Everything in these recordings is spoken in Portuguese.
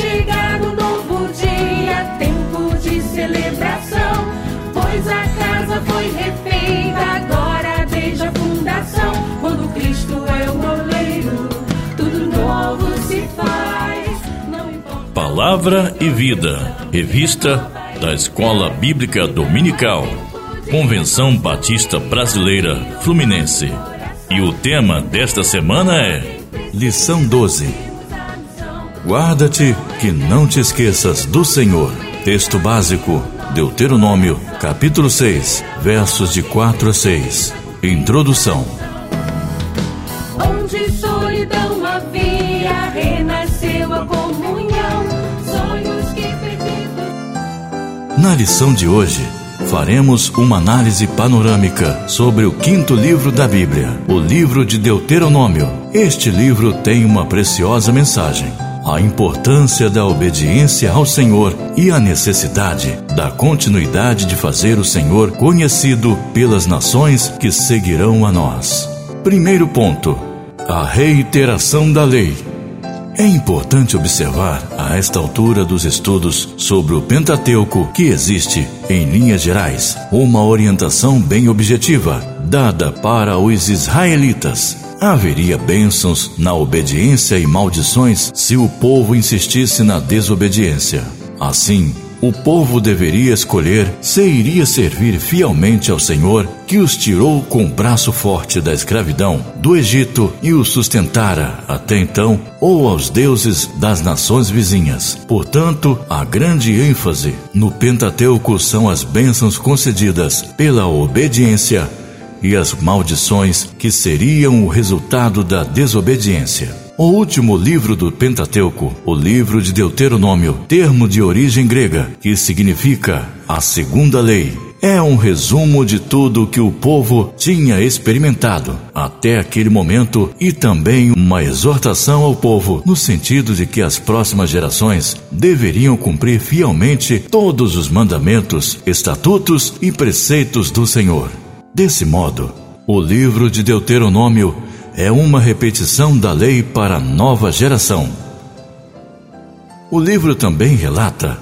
chegado um novo dia, tempo de celebração, pois a casa foi refeita agora desde a fundação. Quando Cristo é o oleiro, tudo novo se faz. Palavra e Vida, revista da Escola Bíblica Dominical, Convenção Batista Brasileira Fluminense. E o tema desta semana é Lição 12. Guarda-te que não te esqueças do Senhor. Texto básico, Deuteronômio, capítulo 6, versos de 4 a 6. Introdução. Onde solidão havia, renasceu a comunhão, sonhos que perdidos. Na lição de hoje, faremos uma análise panorâmica sobre o quinto livro da Bíblia, o livro de Deuteronômio. Este livro tem uma preciosa mensagem. A importância da obediência ao Senhor e a necessidade da continuidade de fazer o Senhor conhecido pelas nações que seguirão a nós. Primeiro ponto: a reiteração da lei. É importante observar, a esta altura dos estudos sobre o Pentateuco, que existe, em linhas gerais, uma orientação bem objetiva, dada para os israelitas. Haveria bênçãos na obediência e maldições se o povo insistisse na desobediência. Assim, o povo deveria escolher se iria servir fielmente ao Senhor, que os tirou com o braço forte da escravidão do Egito e os sustentara até então, ou aos deuses das nações vizinhas. Portanto, a grande ênfase no Pentateuco são as bênçãos concedidas pela obediência e as maldições que seriam o resultado da desobediência. O último livro do Pentateuco, o livro de Deuteronômio, termo de origem grega, que significa a segunda lei, é um resumo de tudo que o povo tinha experimentado até aquele momento e também uma exortação ao povo no sentido de que as próximas gerações deveriam cumprir fielmente todos os mandamentos, estatutos e preceitos do Senhor. Desse modo, o livro de Deuteronômio é uma repetição da lei para a nova geração. O livro também relata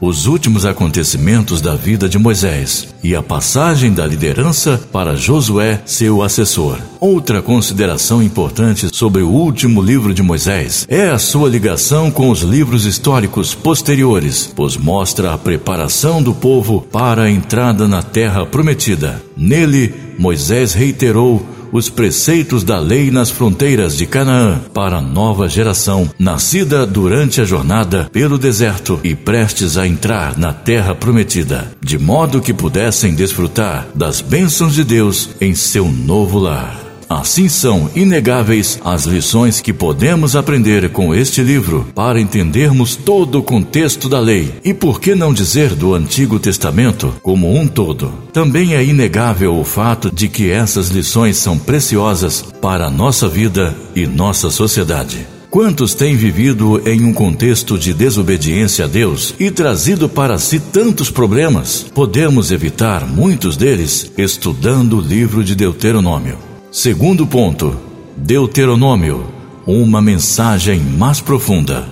os últimos acontecimentos da vida de Moisés e a passagem da liderança para Josué, seu assessor. Outra consideração importante sobre o último livro de Moisés é a sua ligação com os livros históricos posteriores, pois mostra a preparação do povo para a entrada na terra prometida. Nele, Moisés reiterou os preceitos da lei nas fronteiras de Canaã para a nova geração, nascida durante a jornada pelo deserto e prestes a entrar na terra prometida, de modo que pudessem desfrutar das bênçãos de Deus em seu novo lar. Assim são inegáveis as lições que podemos aprender com este livro para entendermos todo o contexto da lei e, por que não dizer, do Antigo Testamento como um todo. Também é inegável o fato de que essas lições são preciosas para a nossa vida e nossa sociedade. Quantos têm vivido em um contexto de desobediência a Deus e trazido para si tantos problemas? Podemos evitar muitos deles estudando o livro de Deuteronômio. Segundo ponto, Deuteronômio, uma mensagem mais profunda.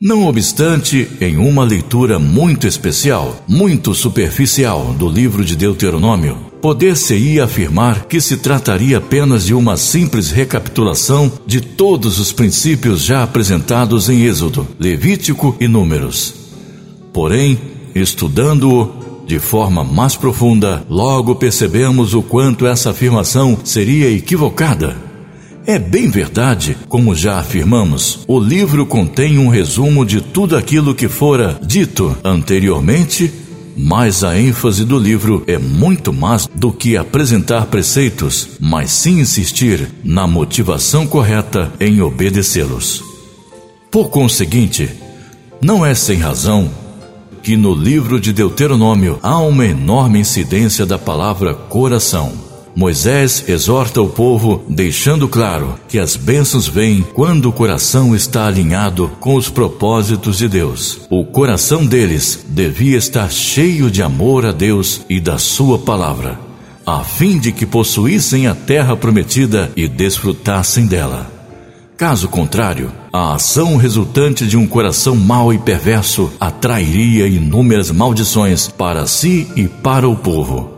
Não obstante, em uma leitura muito especial, muito superficial do livro de Deuteronômio, poder-se-ia afirmar que se trataria apenas de uma simples recapitulação de todos os princípios já apresentados em Êxodo, Levítico e Números. Porém, estudando-o, de forma mais profunda, logo percebemos o quanto essa afirmação seria equivocada. É bem verdade, como já afirmamos, o livro contém um resumo de tudo aquilo que fora dito anteriormente, mas a ênfase do livro é muito mais do que apresentar preceitos, mas sim insistir na motivação correta em obedecê-los. Por conseguinte, não é sem razão que no livro de Deuteronômio há uma enorme incidência da palavra coração. Moisés exorta o povo, deixando claro que as bênçãos vêm quando o coração está alinhado com os propósitos de Deus. O coração deles devia estar cheio de amor a Deus e da Sua palavra, a fim de que possuíssem a terra prometida e desfrutassem dela. Caso contrário, a ação resultante de um coração mau e perverso atrairia inúmeras maldições para si e para o povo.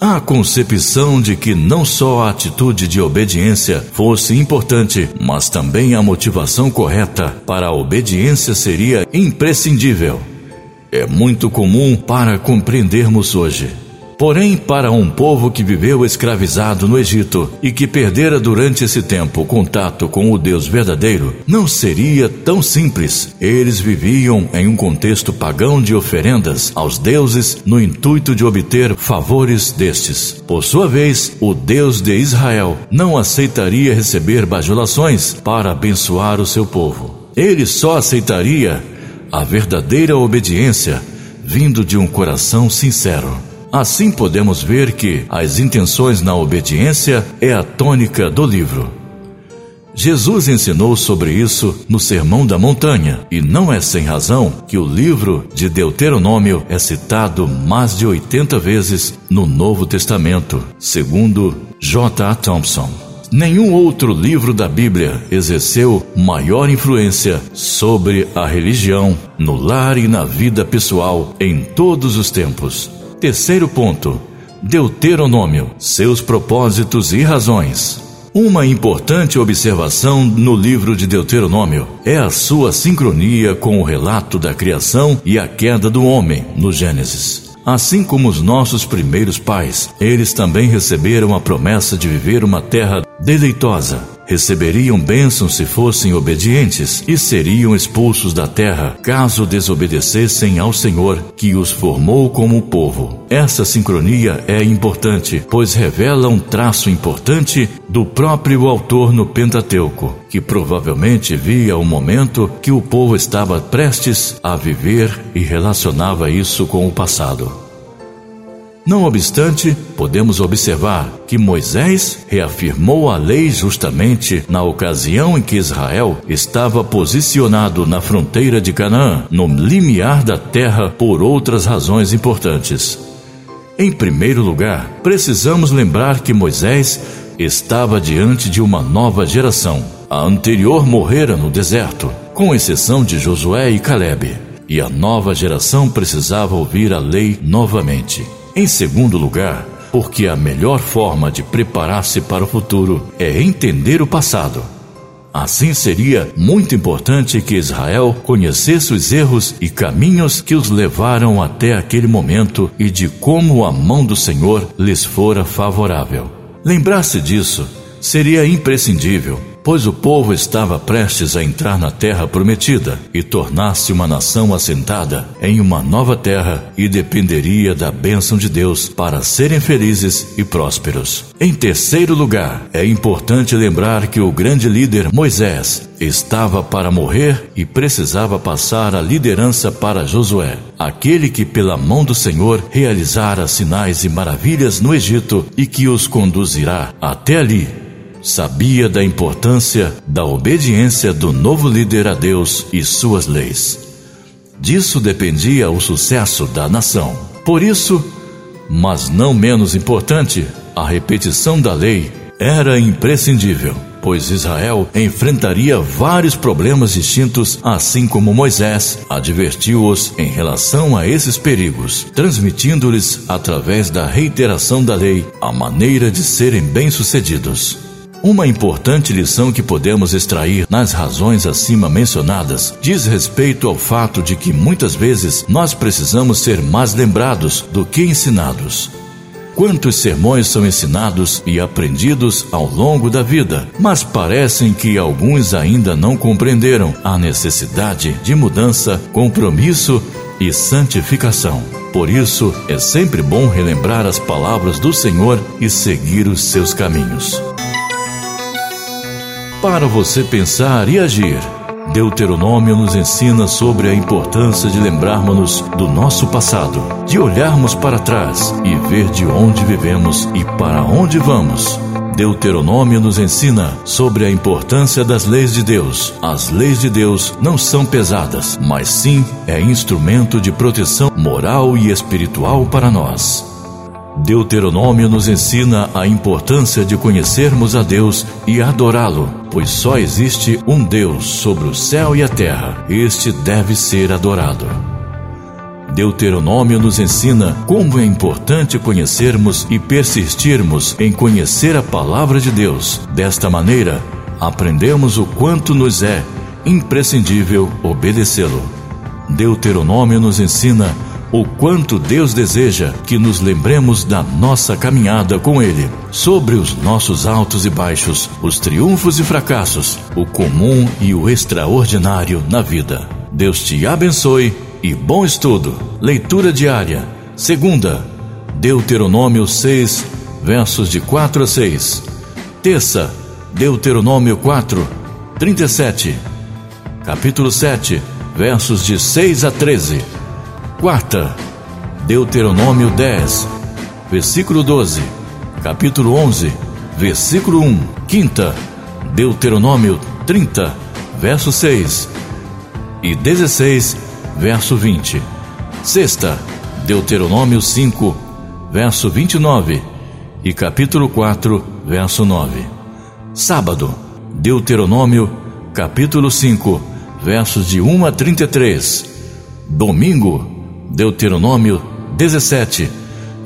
A concepção de que não só a atitude de obediência fosse importante, mas também a motivação correta para a obediência seria imprescindível. É muito comum para compreendermos hoje. Porém, para um povo que viveu escravizado no Egito e que perdera durante esse tempo contato com o Deus verdadeiro, não seria tão simples. Eles viviam em um contexto pagão de oferendas aos deuses no intuito de obter favores destes. Por sua vez, o Deus de Israel não aceitaria receber bajulações para abençoar o seu povo. Ele só aceitaria a verdadeira obediência vindo de um coração sincero. Assim podemos ver que as intenções na obediência é a tônica do livro. Jesus ensinou sobre isso no Sermão da Montanha, e não é sem razão que o livro de Deuteronômio é citado mais de 80 vezes no Novo Testamento, segundo J. A. Thompson. Nenhum outro livro da Bíblia exerceu maior influência sobre a religião, no lar e na vida pessoal em todos os tempos. Terceiro ponto: Deuteronômio, seus propósitos e razões. Uma importante observação no livro de Deuteronômio é a sua sincronia com o relato da criação e a queda do homem no Gênesis. Assim como os nossos primeiros pais, eles também receberam a promessa de viver uma terra deleitosa, receberiam bênçãos se fossem obedientes e seriam expulsos da terra caso desobedecessem ao Senhor que os formou como povo. Essa sincronia é importante, pois revela um traço importante do próprio autor no Pentateuco, que provavelmente via o momento que o povo estava prestes a viver e relacionava isso com o passado. Não obstante, podemos observar que Moisés reafirmou a lei justamente na ocasião em que Israel estava posicionado na fronteira de Canaã, no limiar da terra, por outras razões importantes. Em primeiro lugar, precisamos lembrar que Moisés estava diante de uma nova geração. A anterior morrera no deserto, com exceção de Josué e Caleb, e a nova geração precisava ouvir a lei novamente. Em segundo lugar, porque a melhor forma de preparar-se para o futuro é entender o passado. Assim seria muito importante que Israel conhecesse os erros e caminhos que os levaram até aquele momento e de como a mão do Senhor lhes fora favorável. Lembrar-se disso seria imprescindível pois o povo estava prestes a entrar na terra prometida e tornar-se uma nação assentada em uma nova terra e dependeria da bênção de Deus para serem felizes e prósperos. Em terceiro lugar, é importante lembrar que o grande líder Moisés estava para morrer e precisava passar a liderança para Josué, aquele que, pela mão do Senhor, realizara sinais e maravilhas no Egito e que os conduzirá até ali sabia da importância da obediência do novo líder a Deus e suas leis. Disso dependia o sucesso da nação. Por isso, mas não menos importante, a repetição da lei era imprescindível, pois Israel enfrentaria vários problemas distintos, assim como Moisés advertiu-os em relação a esses perigos, transmitindo-lhes, através da reiteração da lei, a maneira de serem bem-sucedidos. Uma importante lição que podemos extrair nas razões acima mencionadas diz respeito ao fato de que muitas vezes nós precisamos ser mais lembrados do que ensinados. Quantos sermões são ensinados e aprendidos ao longo da vida, mas parecem que alguns ainda não compreenderam a necessidade de mudança, compromisso e santificação. Por isso, é sempre bom relembrar as palavras do Senhor e seguir os seus caminhos para você pensar e agir. Deuteronômio nos ensina sobre a importância de lembrarmos-nos do nosso passado, de olharmos para trás e ver de onde vivemos e para onde vamos. Deuteronômio nos ensina sobre a importância das leis de Deus. As leis de Deus não são pesadas, mas sim é instrumento de proteção moral e espiritual para nós. Deuteronômio nos ensina a importância de conhecermos a Deus e adorá-lo, pois só existe um Deus sobre o céu e a terra. Este deve ser adorado. Deuteronômio nos ensina como é importante conhecermos e persistirmos em conhecer a palavra de Deus. Desta maneira, aprendemos o quanto nos é imprescindível obedecê-lo. Deuteronômio nos ensina o quanto Deus deseja que nos lembremos da nossa caminhada com Ele, sobre os nossos altos e baixos, os triunfos e fracassos, o comum e o extraordinário na vida. Deus te abençoe e bom estudo. Leitura diária. Segunda, Deuteronômio 6, versos de 4 a 6. Terça, Deuteronômio 4, 37. Capítulo 7, versos de 6 a 13. Quarta, Deuteronômio 10, versículo 12. Capítulo 11, versículo 1. Quinta, Deuteronômio 30, verso 6 e 16, verso 20. Sexta, Deuteronômio 5, verso 29 e capítulo 4, verso 9. Sábado, Deuteronômio, capítulo 5, versos de 1 a 33. Domingo, Deuteronômio 17,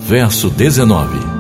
verso 19.